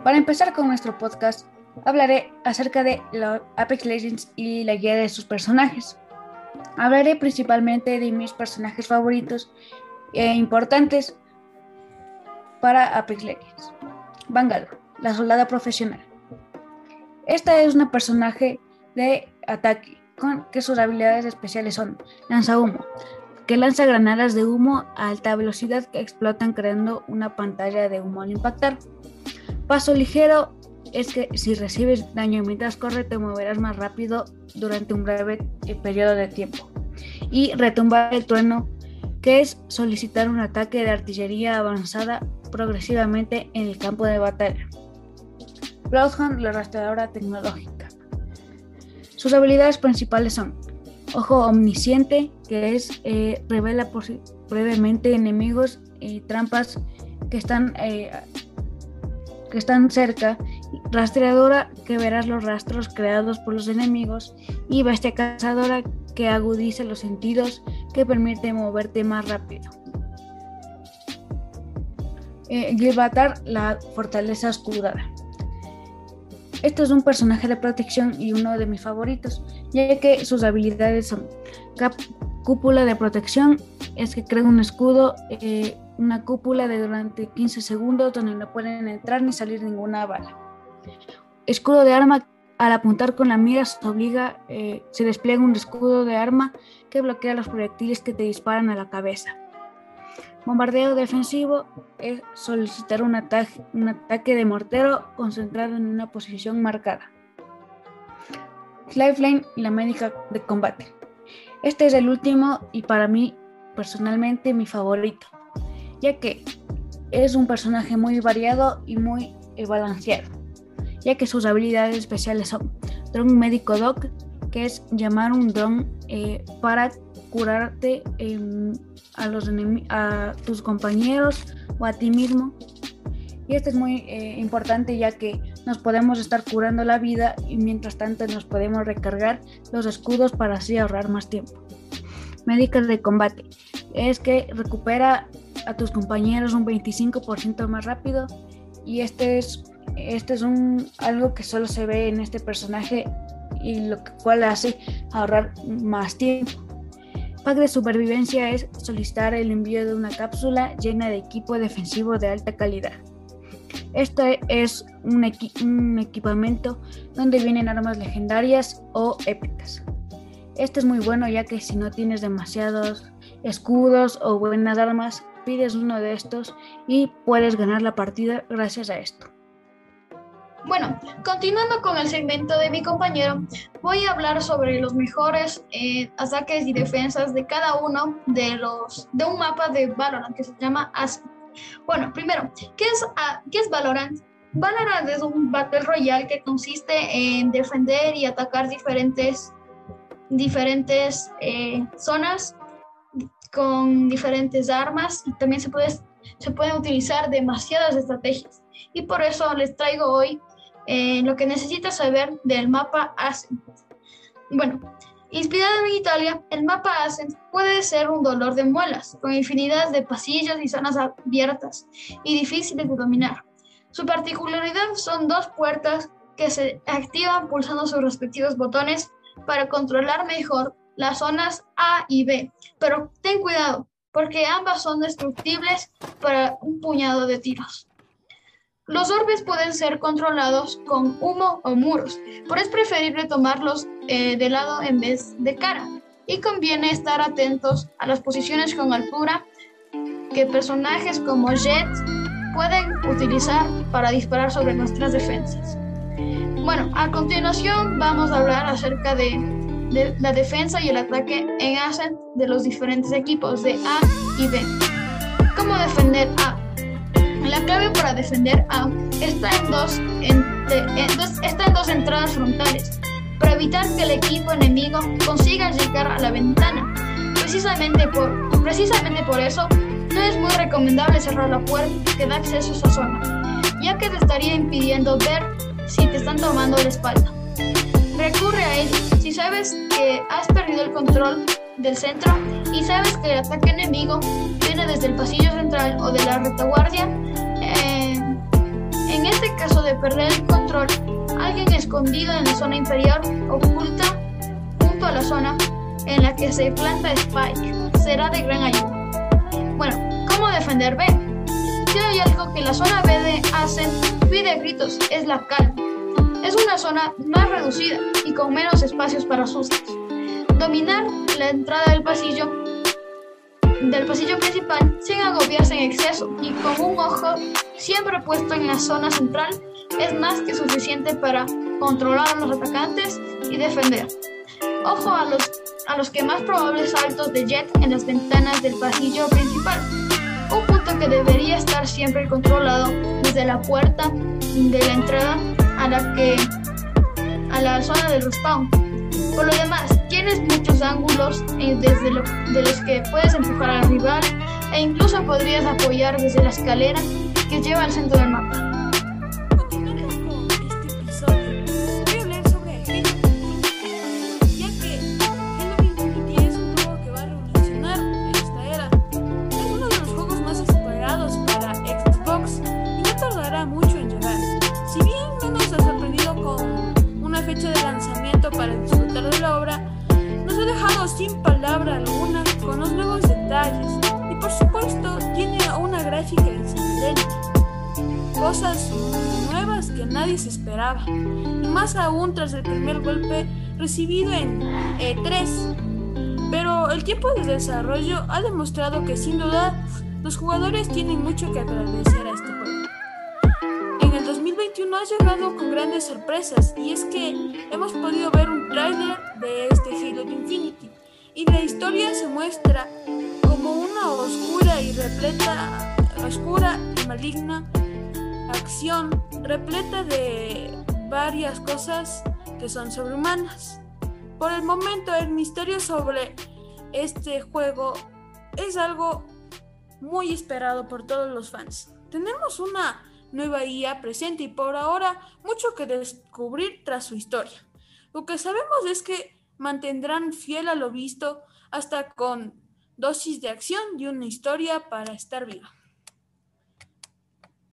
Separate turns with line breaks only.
Para empezar con nuestro podcast, hablaré acerca de Apex Legends y la guía de sus personajes. Hablaré principalmente de mis personajes favoritos e importantes para Apex Legends. Bangalore, la soldada profesional. Esta es una personaje de ataque, con que sus habilidades especiales son lanza humo, que lanza granadas de humo a alta velocidad que explotan creando una pantalla de humo al impactar. Paso ligero es que si recibes daño mientras corre te moverás más rápido durante un breve eh, periodo de tiempo. Y retumbar el trueno, que es solicitar un ataque de artillería avanzada progresivamente en el campo de batalla. Bloodhound, la rastreadora tecnológica. Sus habilidades principales son Ojo Omnisciente, que es eh, revela brevemente enemigos y trampas que están, eh, que están cerca. Rastreadora, que verás los rastros creados por los enemigos. Y Bestia Cazadora, que agudiza los sentidos, que permite moverte más rápido. Eh, Gilbatar, la fortaleza oscurada. Este es un personaje de protección y uno de mis favoritos, ya que sus habilidades son cúpula de protección, es que crea un escudo, eh, una cúpula de durante 15 segundos donde no pueden entrar ni salir ninguna bala. Escudo de arma, al apuntar con la mira se obliga, eh, se despliega un escudo de arma que bloquea los proyectiles que te disparan a la cabeza. Bombardeo defensivo es solicitar un ataque, un ataque de mortero concentrado en una posición marcada. Lifeline la médica de combate. Este es el último y para mí personalmente mi favorito, ya que es un personaje muy variado y muy balanceado, ya que sus habilidades especiales son Drone Médico Doc, que es llamar un drone eh, para curarte a, los a tus compañeros o a ti mismo. Y esto es muy eh, importante ya que nos podemos estar curando la vida y mientras tanto nos podemos recargar los escudos para así ahorrar más tiempo. Médicas de combate. Es que recupera a tus compañeros un 25% más rápido y este es, este es un, algo que solo se ve en este personaje y lo cual hace ahorrar más tiempo. Pack de supervivencia es solicitar el envío de una cápsula llena de equipo defensivo de alta calidad. Este es un, equipamiento donde vienen armas legendarias o épicas. Este es muy bueno ya que si no tienes demasiados escudos o buenas armas, pides uno de estos y puedes ganar la partida gracias a esto.
Bueno, continuando con el segmento de mi compañero, voy a hablar sobre los mejores eh, ataques y defensas de cada uno de los de un mapa de Valorant que se llama Ascent. Bueno, primero, ¿qué es, ¿qué es Valorant? Valorant es un Battle Royale que consiste en defender y atacar diferentes, diferentes eh, zonas con diferentes armas y también se, puede, se pueden utilizar demasiadas estrategias. Y por eso les traigo hoy eh, lo que necesitas saber del mapa Ascent. Bueno, inspirado en Italia, el mapa Ascent puede ser un dolor de muelas, con infinidad de pasillos y zonas abiertas y difíciles de dominar. Su particularidad son dos puertas que se activan pulsando sus respectivos botones para controlar mejor las zonas A y B. Pero ten cuidado, porque ambas son destructibles para un puñado de tiros. Los orbes pueden ser controlados con humo o muros, pero es preferible tomarlos eh, de lado en vez de cara. Y conviene estar atentos a las posiciones con altura que personajes como Jet pueden utilizar para disparar sobre nuestras defensas. Bueno, a continuación vamos a hablar acerca de, de la defensa y el ataque en Ascent de los diferentes equipos de A y B. ¿Cómo defender A? La clave para defender A está en dos, está en dos entradas frontales, para evitar que el equipo enemigo consiga llegar a la ventana. Precisamente por, precisamente por eso, no es muy recomendable cerrar la puerta que da acceso a esa zona, ya que te estaría impidiendo ver si te están tomando la espalda. Recurre a ello si sabes que has perdido el control del centro y sabes que el ataque enemigo viene desde el pasillo central o de la retaguardia caso de perder el control, alguien escondido en la zona inferior oculta junto a la zona en la que se planta Spike será de gran ayuda. Bueno, ¿cómo defender B? Si hay algo que la zona B de pide gritos, es la calma. Es una zona más reducida y con menos espacios para sustos. Dominar la entrada del pasillo del pasillo principal sin agobiarse en exceso y con un ojo siempre puesto en la zona central es más que suficiente para controlar a los atacantes y defender. Ojo a los, a los que más probables saltos de jet en las ventanas del pasillo principal. Un punto que debería estar siempre controlado desde la puerta de la entrada a la que a la zona del respawn. Por lo demás, tienes muchos ángulos eh, desde de los que puedes empujar al rival e incluso podrías apoyar desde la escalera que lleva al centro del mapa.
Sin palabra alguna, con los nuevos detalles. Y por supuesto, tiene una gráfica excelente. Cosas nuevas que nadie se esperaba. Y más aún tras el primer golpe recibido en E3. Pero el tiempo de desarrollo ha demostrado que sin duda los jugadores tienen mucho que agradecer a este 2021 ha llegado con grandes sorpresas y es que hemos podido ver un tráiler de este Halo Infinity y la historia se muestra como una oscura y repleta, oscura y maligna acción repleta de varias cosas que son sobrehumanas. Por el momento el misterio sobre este juego es algo muy esperado por todos los fans. Tenemos una nueva IA presente y por ahora mucho que descubrir tras su historia. Lo que sabemos es que mantendrán fiel a lo visto hasta con dosis de acción y una historia para estar viva.